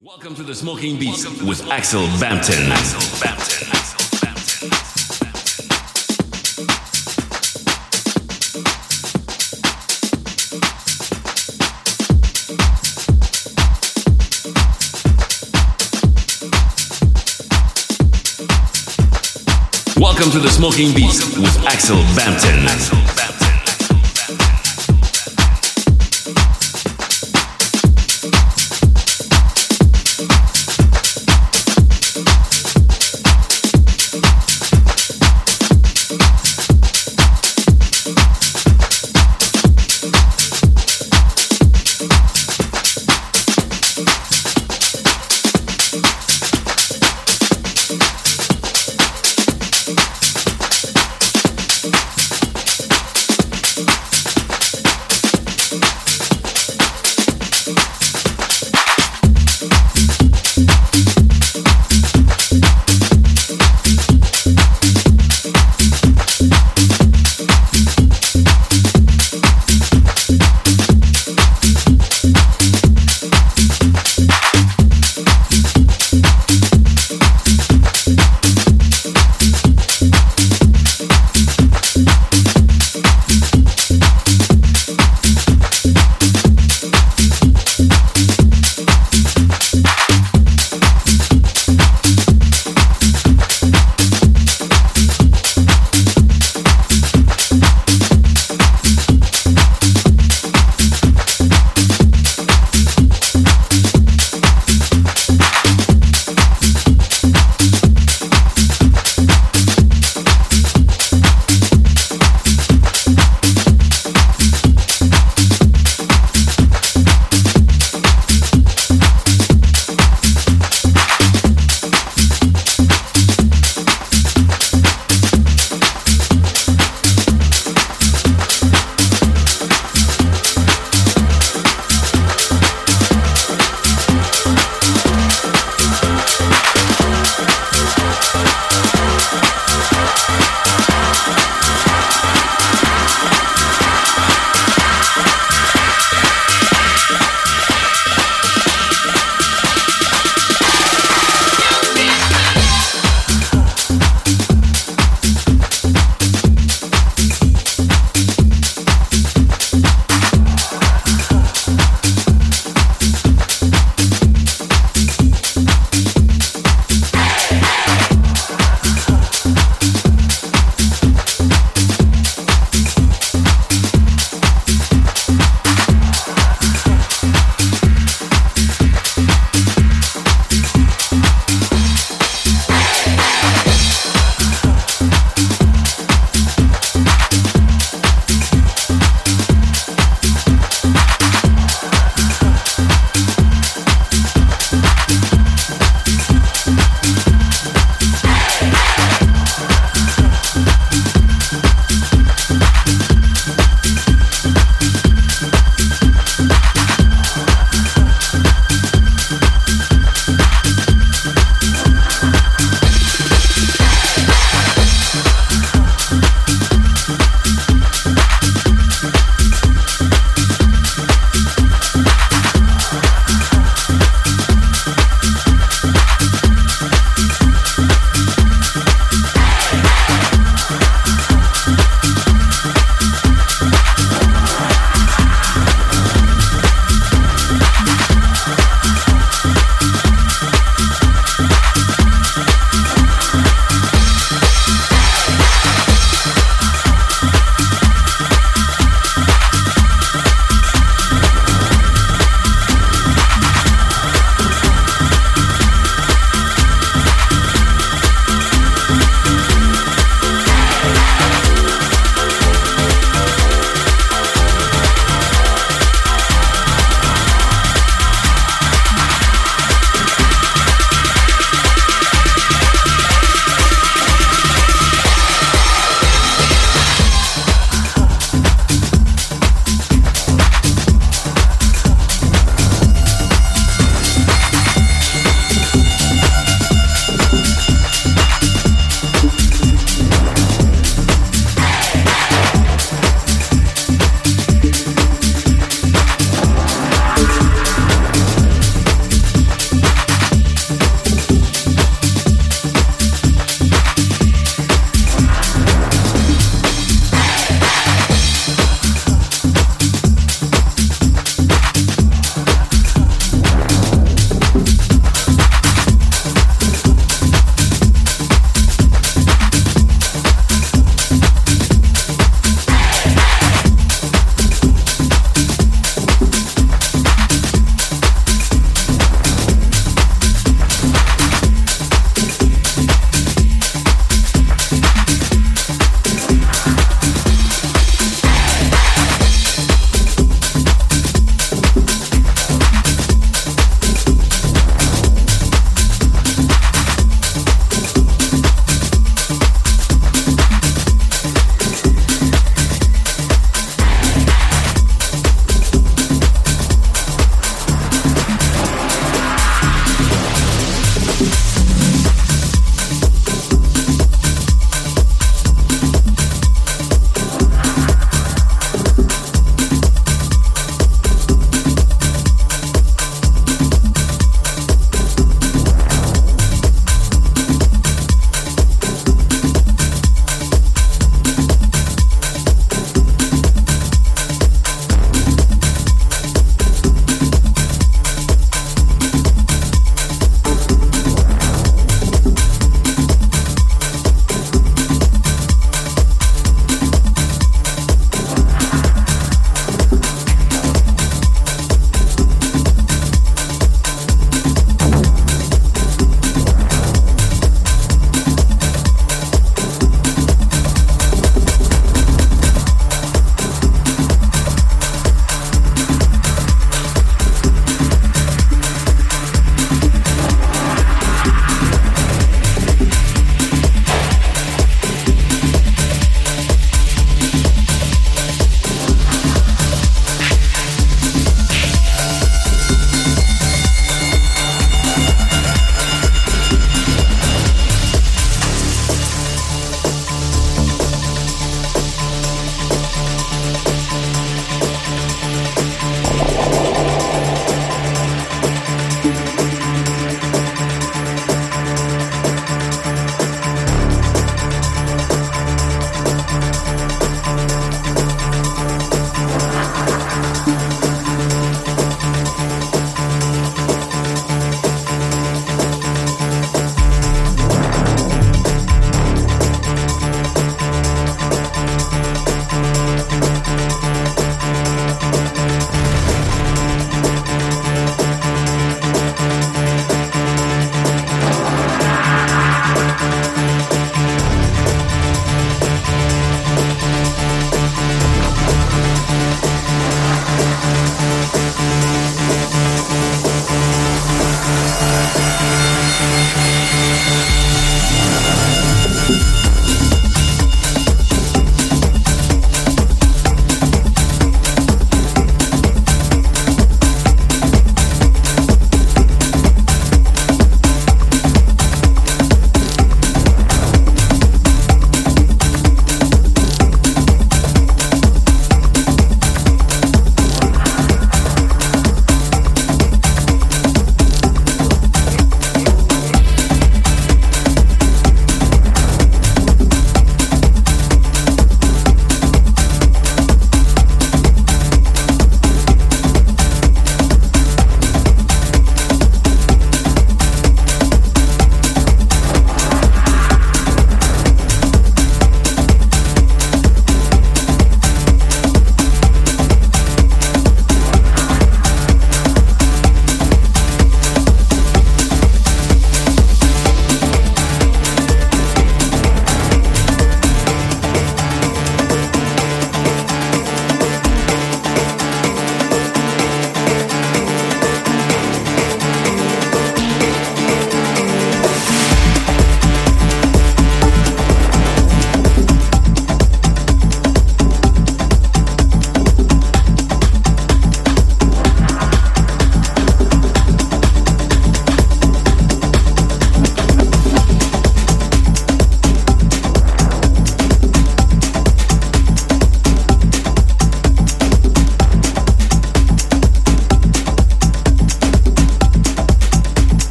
Welcome to the Smoking Beats with Axel Bampton. Axel Bampton. Welcome to the Smoking Beats with Axel Bampton. Axel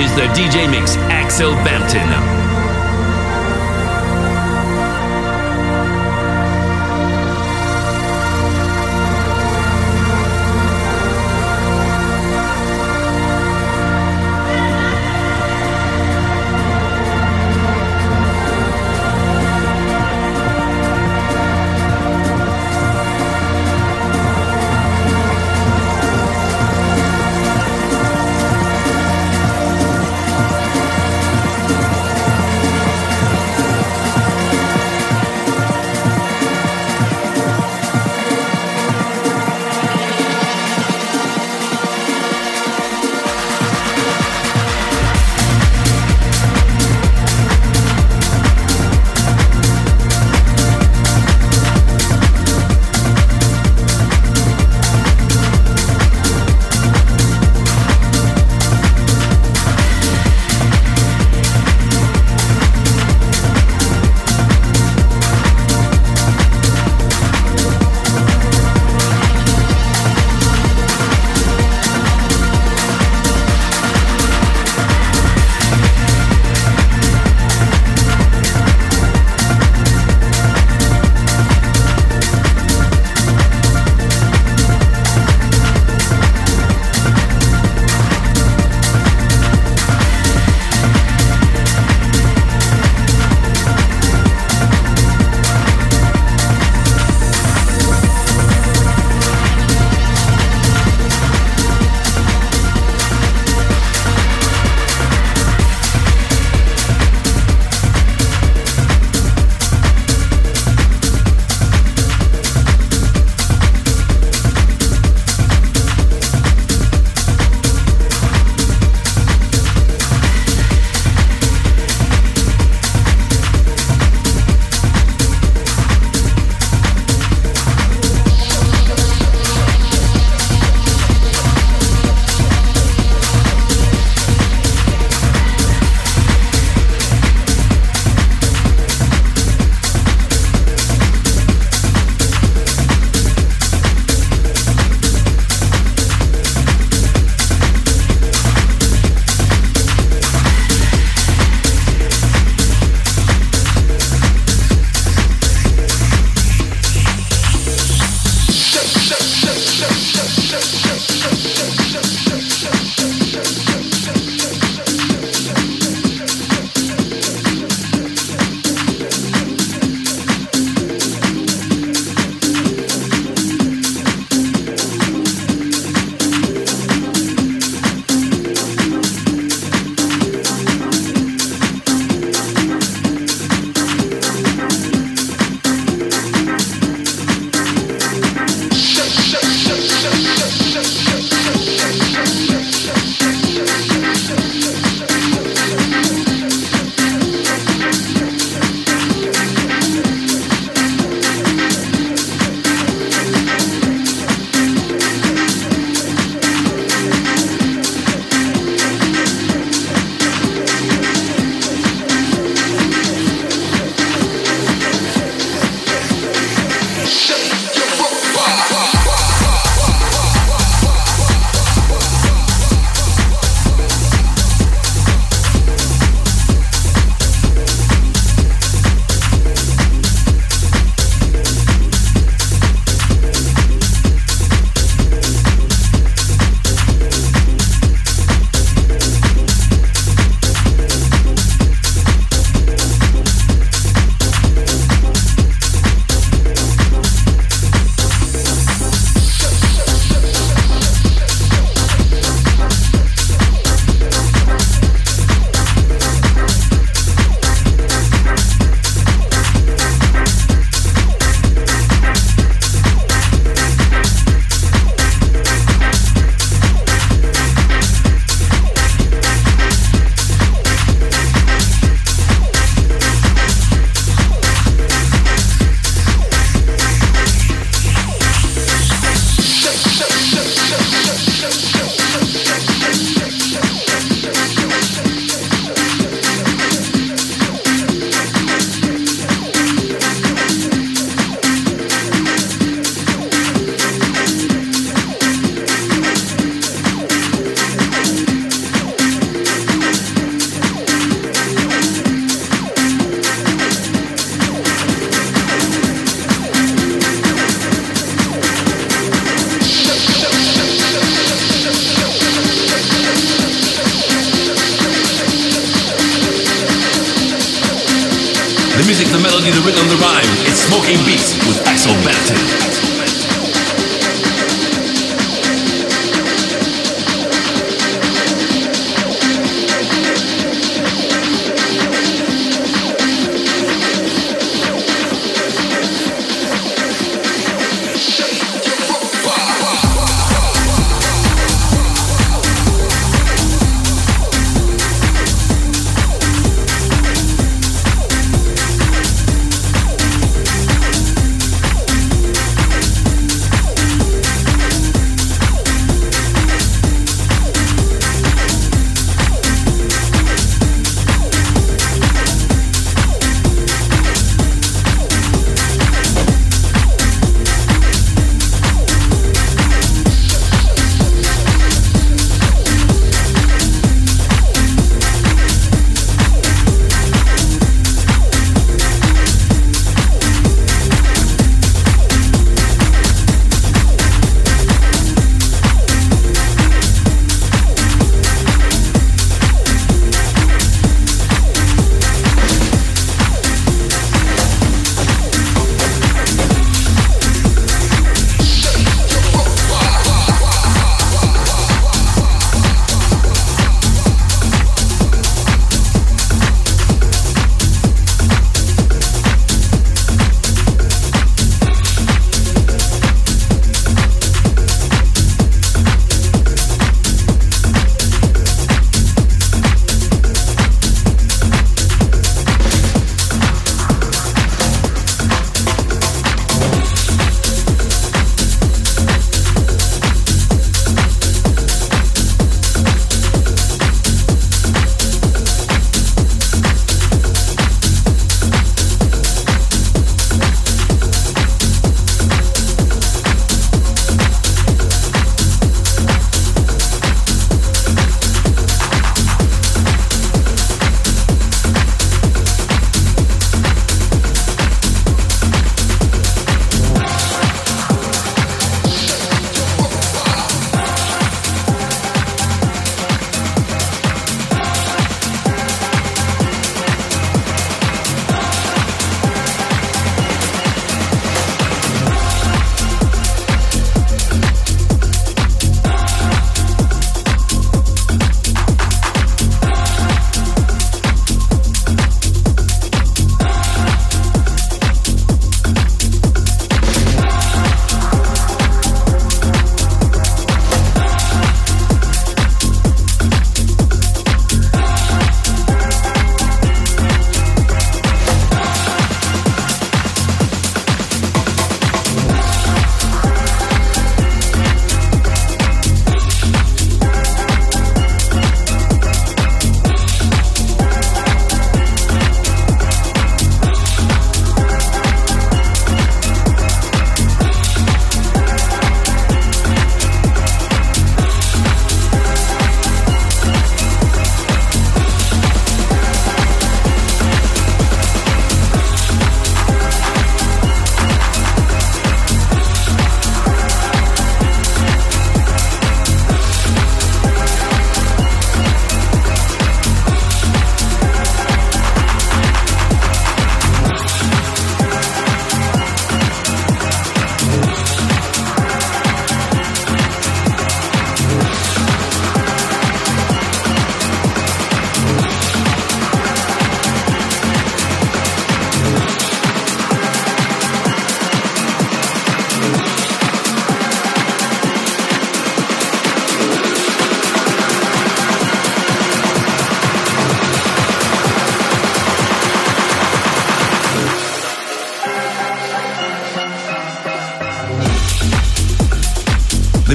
is the DJ Mix Axel Bampton.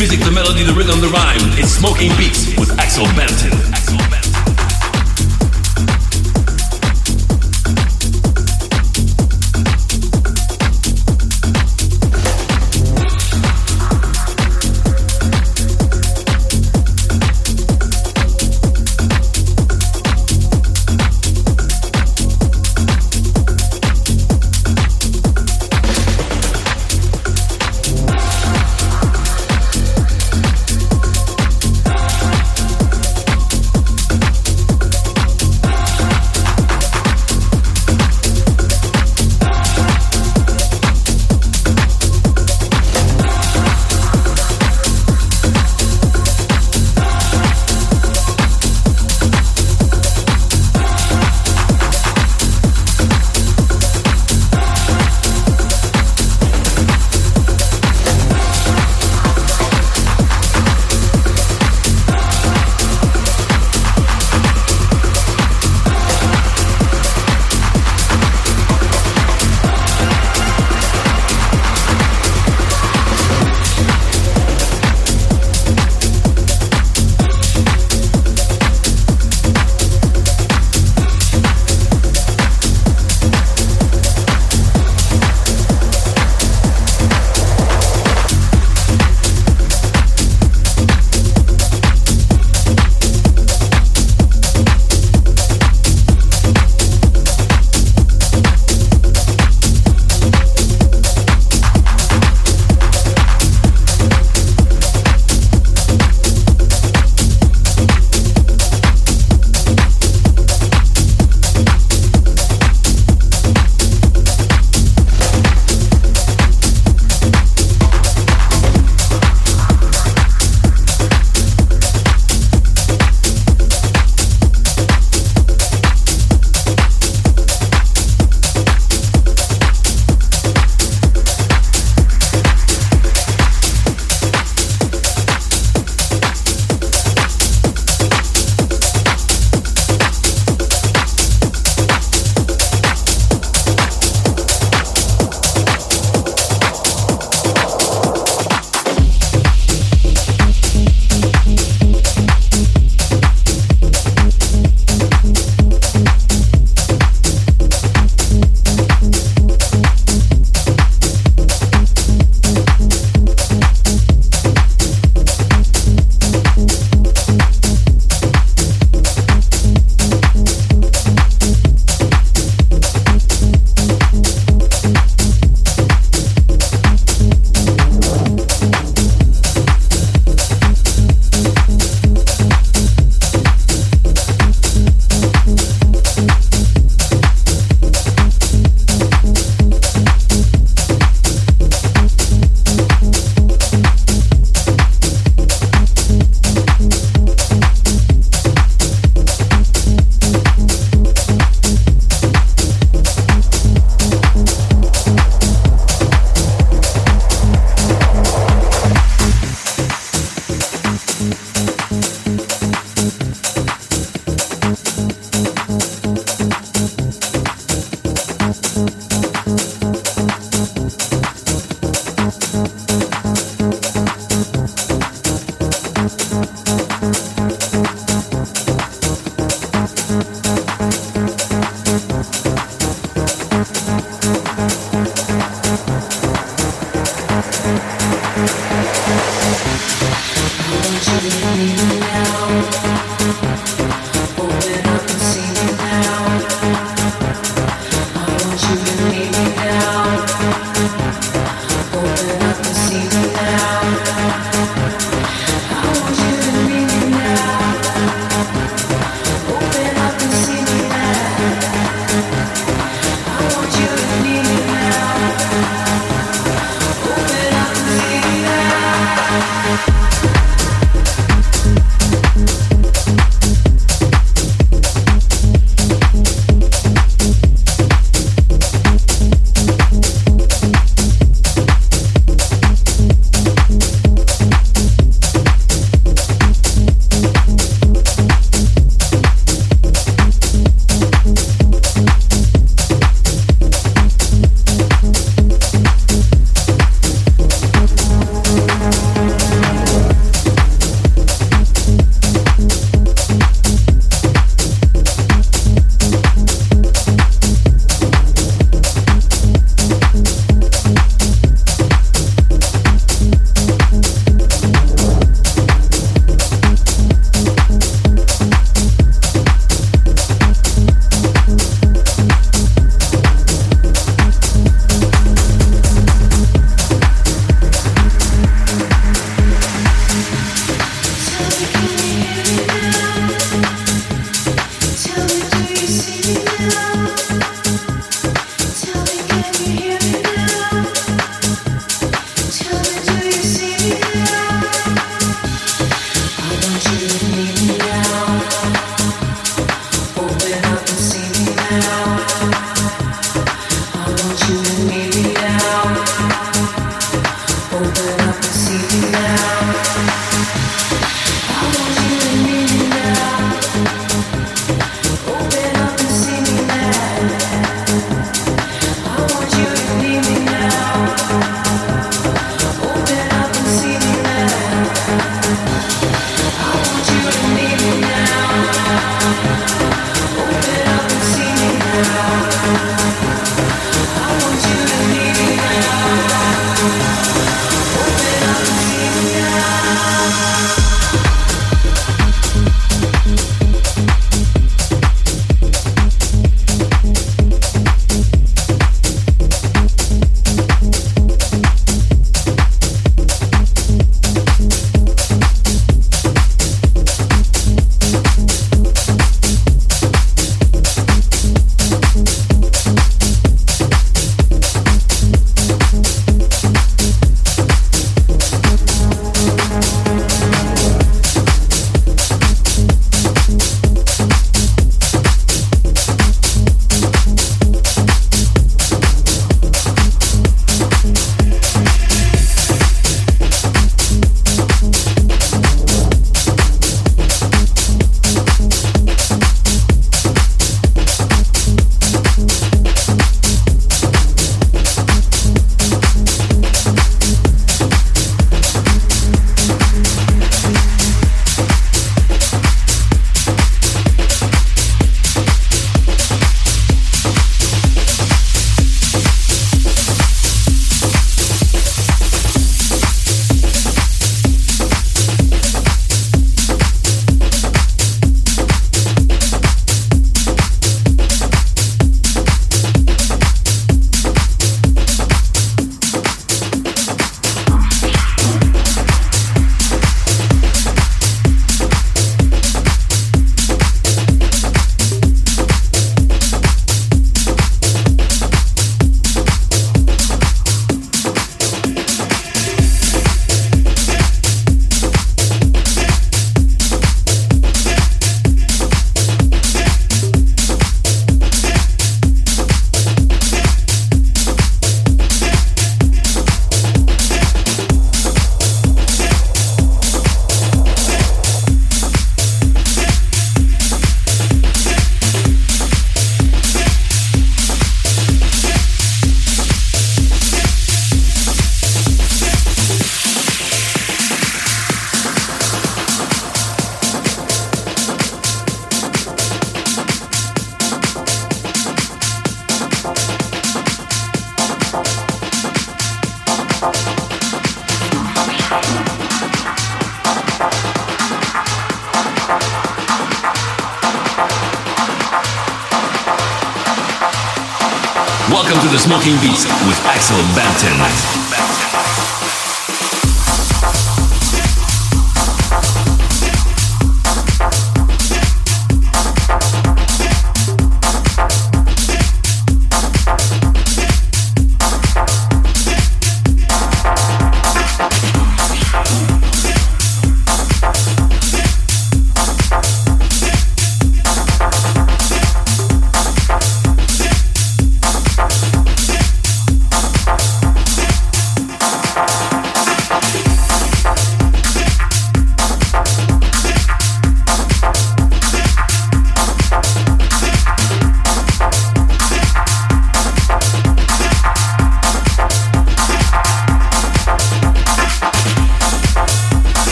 music, the melody, the rhythm, the rhyme. It's Smoking Beats with Axel Banton. Axel Banton.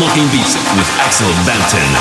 Smoking Beats with Axel Bampton.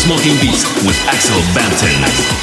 Smoking Beats with Axel Bampton.